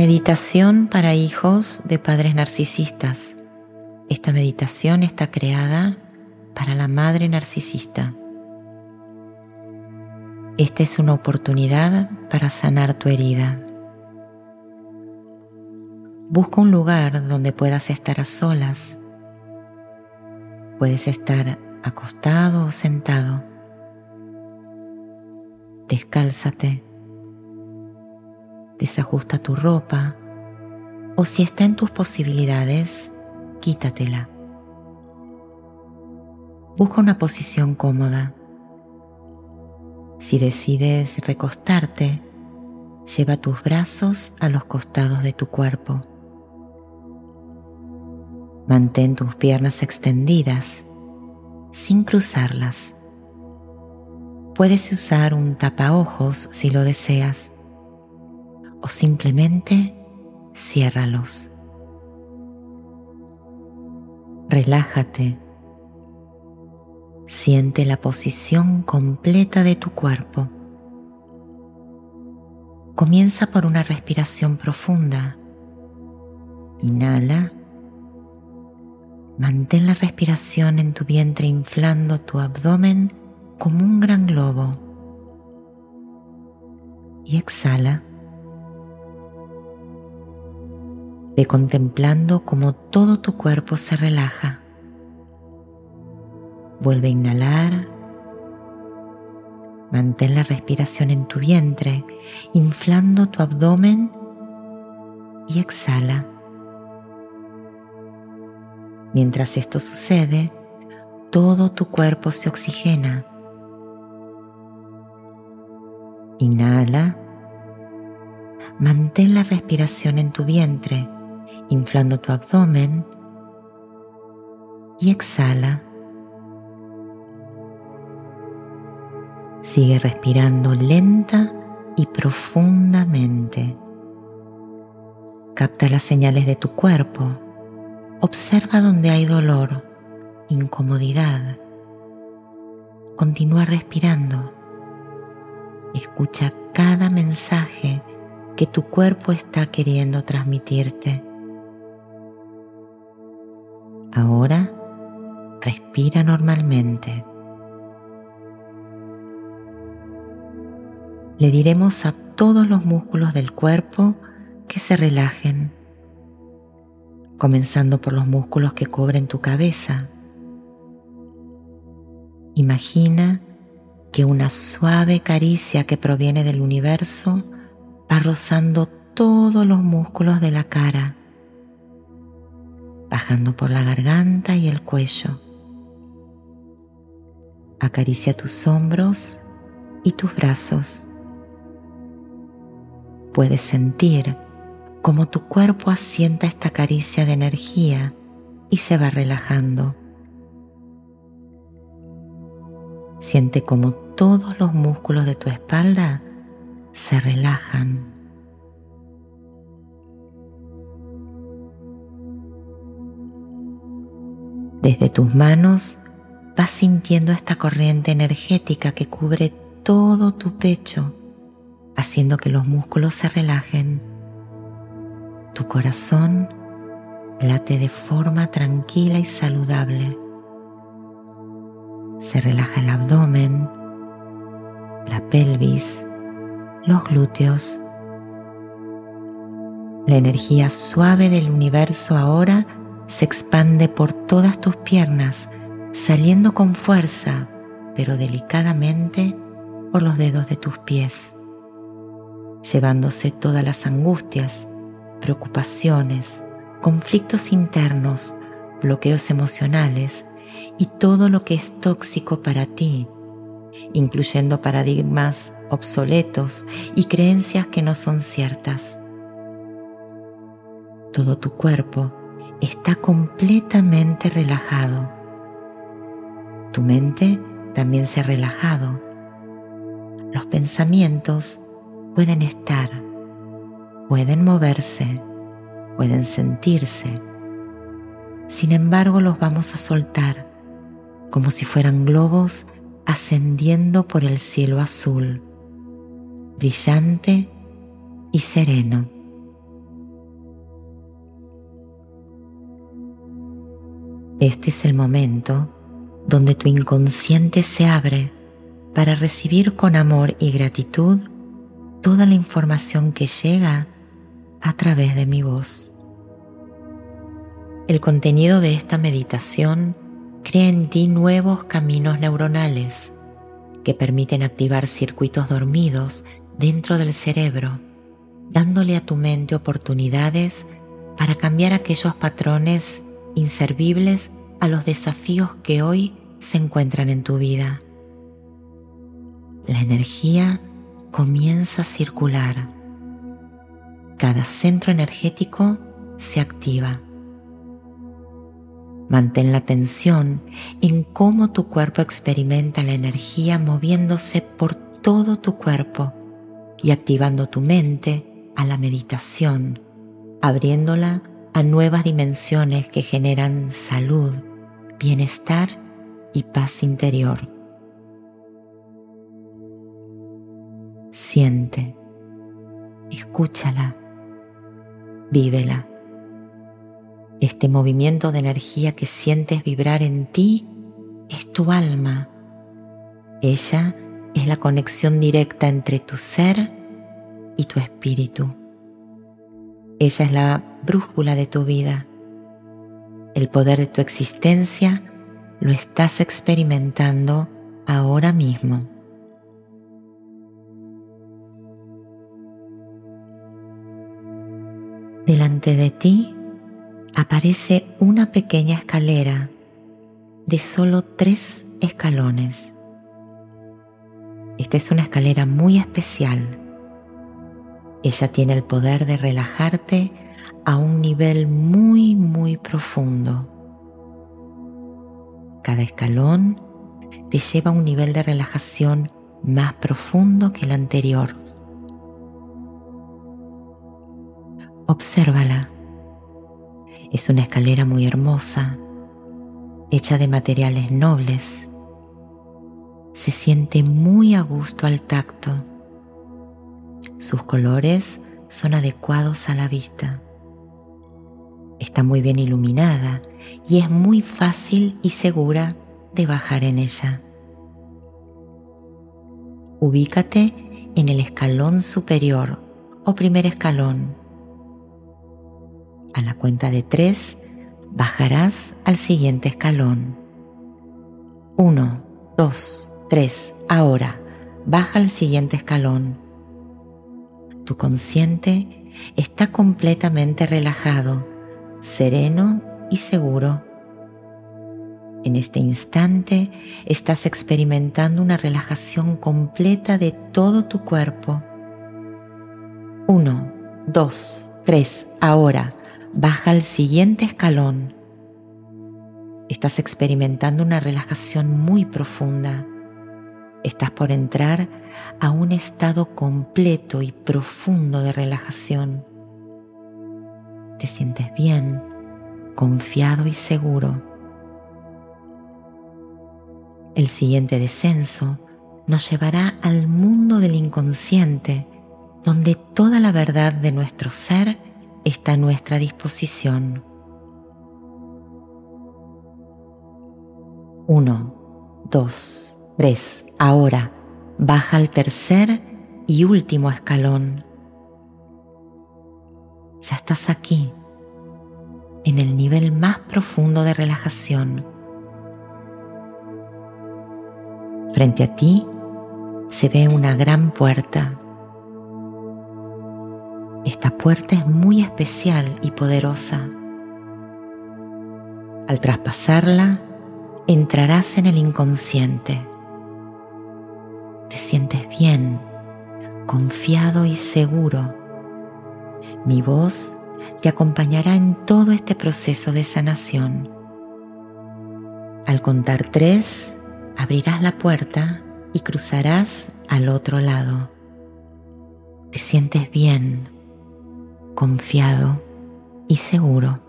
Meditación para hijos de padres narcisistas. Esta meditación está creada para la madre narcisista. Esta es una oportunidad para sanar tu herida. Busca un lugar donde puedas estar a solas. Puedes estar acostado o sentado. Descálzate desajusta tu ropa o si está en tus posibilidades, quítatela. Busca una posición cómoda. Si decides recostarte, lleva tus brazos a los costados de tu cuerpo. Mantén tus piernas extendidas sin cruzarlas. Puedes usar un tapaojos si lo deseas o simplemente ciérralos. Relájate. Siente la posición completa de tu cuerpo. Comienza por una respiración profunda. Inhala. Mantén la respiración en tu vientre inflando tu abdomen como un gran globo. Y exhala. Contemplando cómo todo tu cuerpo se relaja. Vuelve a inhalar. Mantén la respiración en tu vientre, inflando tu abdomen y exhala. Mientras esto sucede, todo tu cuerpo se oxigena. Inhala. Mantén la respiración en tu vientre inflando tu abdomen y exhala. Sigue respirando lenta y profundamente. Capta las señales de tu cuerpo. Observa donde hay dolor, incomodidad. Continúa respirando. Escucha cada mensaje que tu cuerpo está queriendo transmitirte. Ahora respira normalmente. Le diremos a todos los músculos del cuerpo que se relajen, comenzando por los músculos que cubren tu cabeza. Imagina que una suave caricia que proviene del universo va rozando todos los músculos de la cara bajando por la garganta y el cuello. Acaricia tus hombros y tus brazos. Puedes sentir cómo tu cuerpo asienta esta caricia de energía y se va relajando. Siente como todos los músculos de tu espalda se relajan. Desde tus manos vas sintiendo esta corriente energética que cubre todo tu pecho, haciendo que los músculos se relajen. Tu corazón late de forma tranquila y saludable. Se relaja el abdomen, la pelvis, los glúteos. La energía suave del universo ahora se expande por todas tus piernas, saliendo con fuerza, pero delicadamente por los dedos de tus pies, llevándose todas las angustias, preocupaciones, conflictos internos, bloqueos emocionales y todo lo que es tóxico para ti, incluyendo paradigmas obsoletos y creencias que no son ciertas. Todo tu cuerpo está completamente relajado. Tu mente también se ha relajado. Los pensamientos pueden estar, pueden moverse, pueden sentirse. Sin embargo, los vamos a soltar como si fueran globos ascendiendo por el cielo azul, brillante y sereno. Este es el momento donde tu inconsciente se abre para recibir con amor y gratitud toda la información que llega a través de mi voz. El contenido de esta meditación crea en ti nuevos caminos neuronales que permiten activar circuitos dormidos dentro del cerebro, dándole a tu mente oportunidades para cambiar aquellos patrones inservibles a los desafíos que hoy se encuentran en tu vida. La energía comienza a circular. Cada centro energético se activa. Mantén la atención en cómo tu cuerpo experimenta la energía moviéndose por todo tu cuerpo y activando tu mente a la meditación, abriéndola a nuevas dimensiones que generan salud, bienestar y paz interior. Siente, escúchala, vívela. Este movimiento de energía que sientes vibrar en ti es tu alma. Ella es la conexión directa entre tu ser y tu espíritu. Ella es la brújula de tu vida. El poder de tu existencia lo estás experimentando ahora mismo. Delante de ti aparece una pequeña escalera de solo tres escalones. Esta es una escalera muy especial. Ella tiene el poder de relajarte a un nivel muy, muy profundo. Cada escalón te lleva a un nivel de relajación más profundo que el anterior. Obsérvala. Es una escalera muy hermosa, hecha de materiales nobles. Se siente muy a gusto al tacto. Sus colores son adecuados a la vista. Está muy bien iluminada y es muy fácil y segura de bajar en ella. Ubícate en el escalón superior o primer escalón a la cuenta de tres, bajarás al siguiente escalón. Uno, dos, tres. Ahora, baja al siguiente escalón. Tu consciente está completamente relajado, sereno y seguro. En este instante estás experimentando una relajación completa de todo tu cuerpo. Uno, dos, tres. Ahora, baja al siguiente escalón. Estás experimentando una relajación muy profunda. Estás por entrar a un estado completo y profundo de relajación. Te sientes bien, confiado y seguro. El siguiente descenso nos llevará al mundo del inconsciente, donde toda la verdad de nuestro ser está a nuestra disposición. Uno, dos, Ahora baja al tercer y último escalón. Ya estás aquí, en el nivel más profundo de relajación. Frente a ti se ve una gran puerta esta puerta es muy especial y poderosa. Al traspasarla, entrarás en el inconsciente. Te sientes bien, confiado y seguro. Mi voz te acompañará en todo este proceso de sanación. Al contar tres, abrirás la puerta y cruzarás al otro lado. Te sientes bien, confiado y seguro.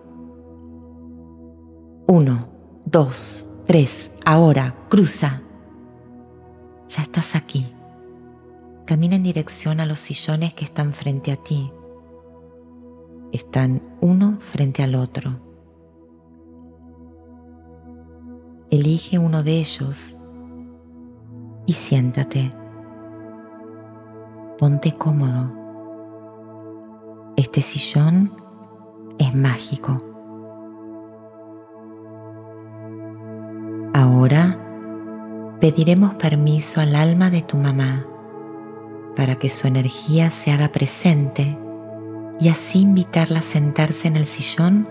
Uno, dos, tres, ahora, cruza. Ya estás aquí. Camina en dirección a los sillones que están frente a ti. Están uno frente al otro. Elige uno de ellos y siéntate. Ponte cómodo. Este sillón es mágico. Ahora pediremos permiso al alma de tu mamá para que su energía se haga presente y así invitarla a sentarse en el sillón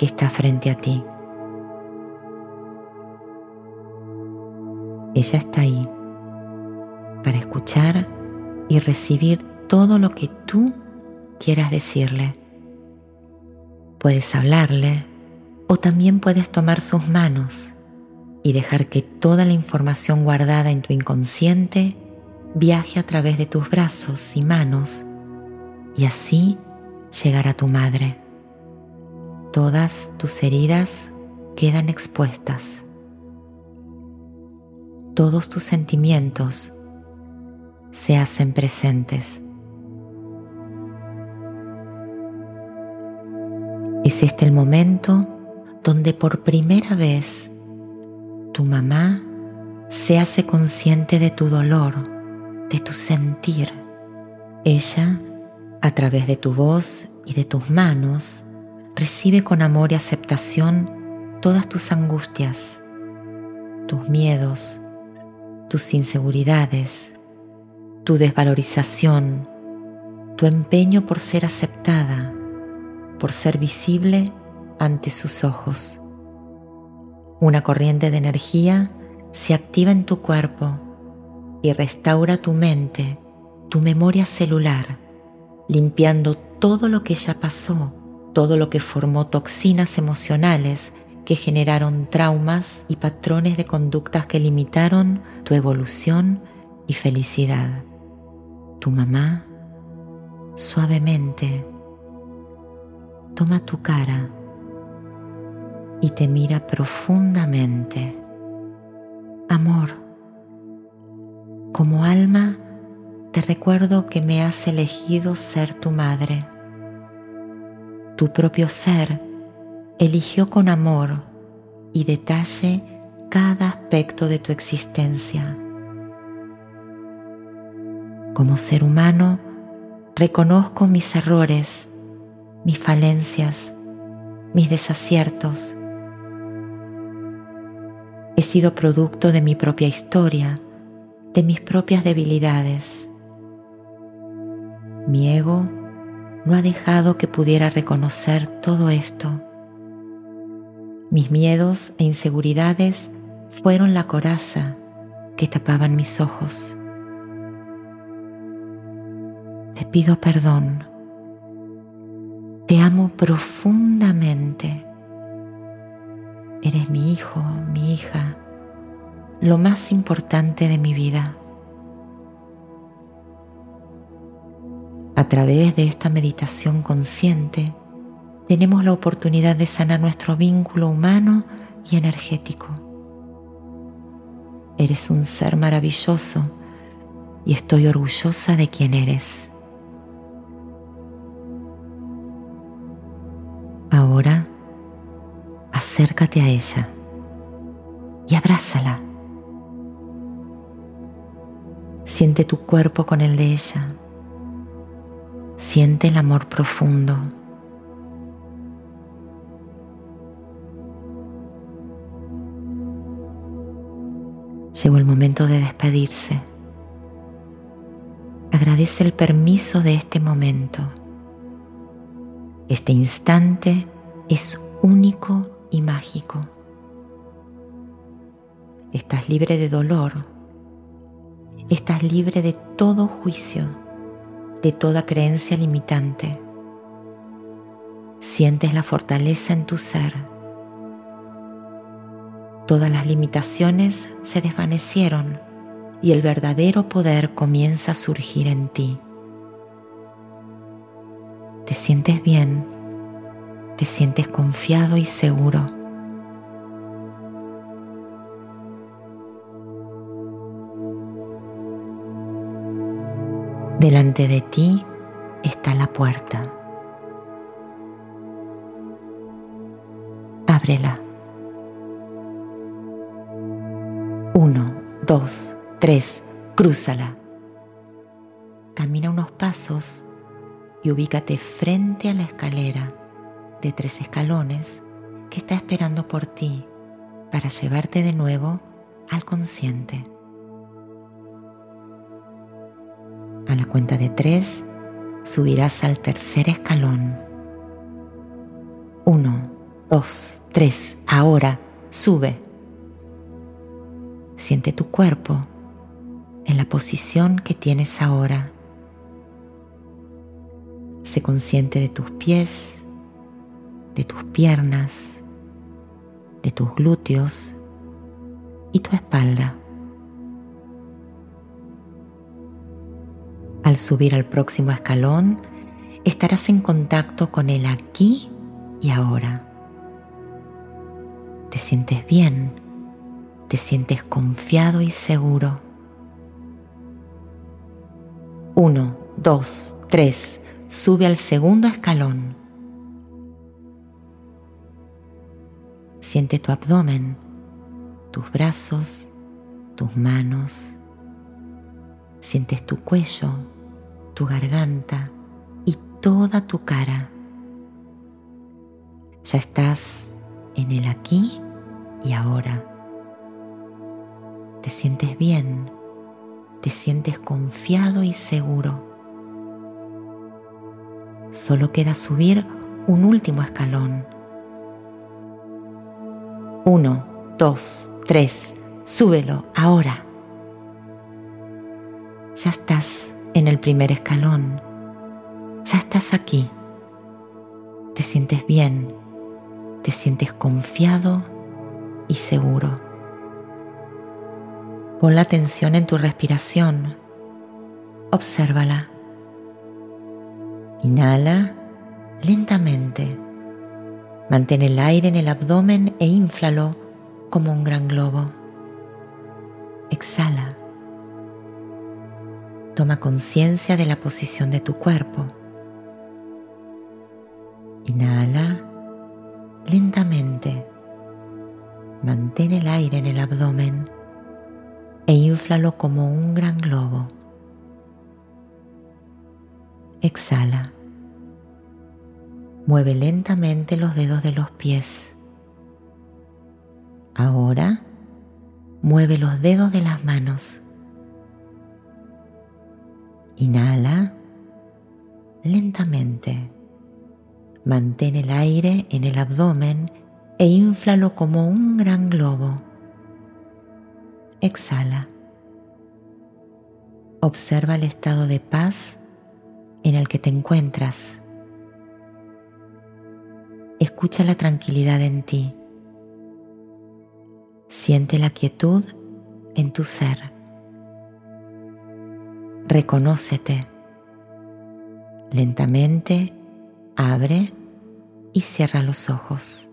que está frente a ti. Ella está ahí para escuchar y recibir todo lo que tú quieras decirle. Puedes hablarle o también puedes tomar sus manos y dejar que toda la información guardada en tu inconsciente viaje a través de tus brazos y manos y así llegar a tu madre. Todas tus heridas quedan expuestas. Todos tus sentimientos se hacen presentes. Es este el momento donde por primera vez tu mamá se hace consciente de tu dolor, de tu sentir. Ella, a través de tu voz y de tus manos, recibe con amor y aceptación todas tus angustias, tus miedos, tus inseguridades, tu desvalorización, tu empeño por ser aceptada, por ser visible ante sus ojos. Una corriente de energía se activa en tu cuerpo y restaura tu mente, tu memoria celular, limpiando todo lo que ya pasó, todo lo que formó toxinas emocionales que generaron traumas y patrones de conductas que limitaron tu evolución y felicidad. Tu mamá suavemente toma tu cara y te mira profundamente. Amor, como alma te recuerdo que me has elegido ser tu madre. Tu propio ser eligió con amor y detalle cada aspecto de tu existencia. Como ser humano, reconozco mis errores, mis falencias, mis desaciertos He sido producto de mi propia historia, de mis propias debilidades. Mi ego no ha dejado que pudiera reconocer todo esto. Mis miedos e inseguridades fueron la coraza que tapaban mis ojos. Te pido perdón. Te amo profundamente Eres mi hijo, mi hija, lo más importante de mi vida. A través de esta meditación consciente, tenemos la oportunidad de sanar nuestro vínculo humano y energético. Eres un ser maravilloso y estoy orgullosa de quien eres. Ahora acércate a ella y abrázala. Siente tu cuerpo con el de ella. Siente el amor profundo. Llegó el momento de despedirse. Agradece el permiso de este momento. Este instante es único y mágico. Estás libre de dolor. Estás libre de todo juicio, de toda creencia limitante. Sientes la fortaleza en tu ser. Todas las limitaciones se desvanecieron y el verdadero poder comienza a surgir en ti. Te sientes bien te sientes confiado y seguro. Delante de ti está la puerta. Ábrela. Uno, dos, tres, crúzala. Camina unos pasos y ubícate frente a la escalera de tres escalones que está esperando por ti para llevarte de nuevo al consciente. A la cuenta de tres, subirás al tercer escalón. Uno, dos, tres, ahora sube. Siente tu cuerpo en la posición que tienes ahora. Sé consciente de tus pies, de tus piernas, de tus glúteos y tu espalda. Al subir al próximo escalón, estarás en contacto con el aquí y ahora. Te sientes bien, te sientes confiado y seguro. Uno, dos, tres, sube al segundo escalón. Siente tu abdomen, tus brazos, tus manos. Sientes tu cuello, tu garganta y toda tu cara. Ya estás en el aquí y ahora. Te sientes bien, te sientes confiado y seguro. Solo queda subir un último escalón. Uno, dos, tres, súbelo ahora. Ya estás en el primer escalón. Ya estás aquí. Te sientes bien, te sientes confiado y seguro. Pon la atención en tu respiración. Obsérvala. Inhala lentamente. Mantén el aire en el abdomen e inflalo como un gran globo. Exhala. Toma conciencia de la posición de tu cuerpo. Inhala lentamente. Mantén el aire en el abdomen e inflalo como un gran globo. Exhala. Mueve lentamente los dedos de los pies. Ahora mueve los dedos de las manos. Inhala lentamente. Mantén el aire en el abdomen e inflalo como un gran globo. Exhala. Observa el estado de paz en el que te encuentras. Escucha la tranquilidad en ti. Siente la quietud en tu ser. Reconócete. Lentamente abre y cierra los ojos.